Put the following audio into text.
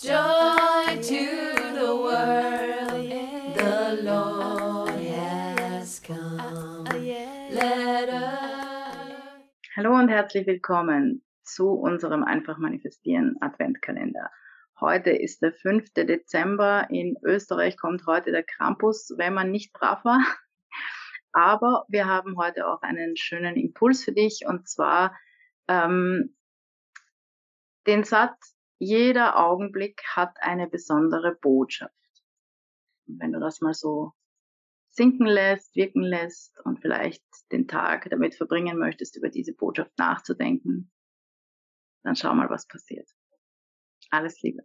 Joy to the world, the Lord has come. Let us. Hallo und herzlich willkommen zu unserem Einfach Manifestieren Adventkalender. Heute ist der 5. Dezember. In Österreich kommt heute der Krampus, wenn man nicht brav war. Aber wir haben heute auch einen schönen Impuls für dich und zwar ähm, den Satz, jeder Augenblick hat eine besondere Botschaft. Und wenn du das mal so sinken lässt, wirken lässt und vielleicht den Tag damit verbringen möchtest, über diese Botschaft nachzudenken, dann schau mal, was passiert. Alles Liebe.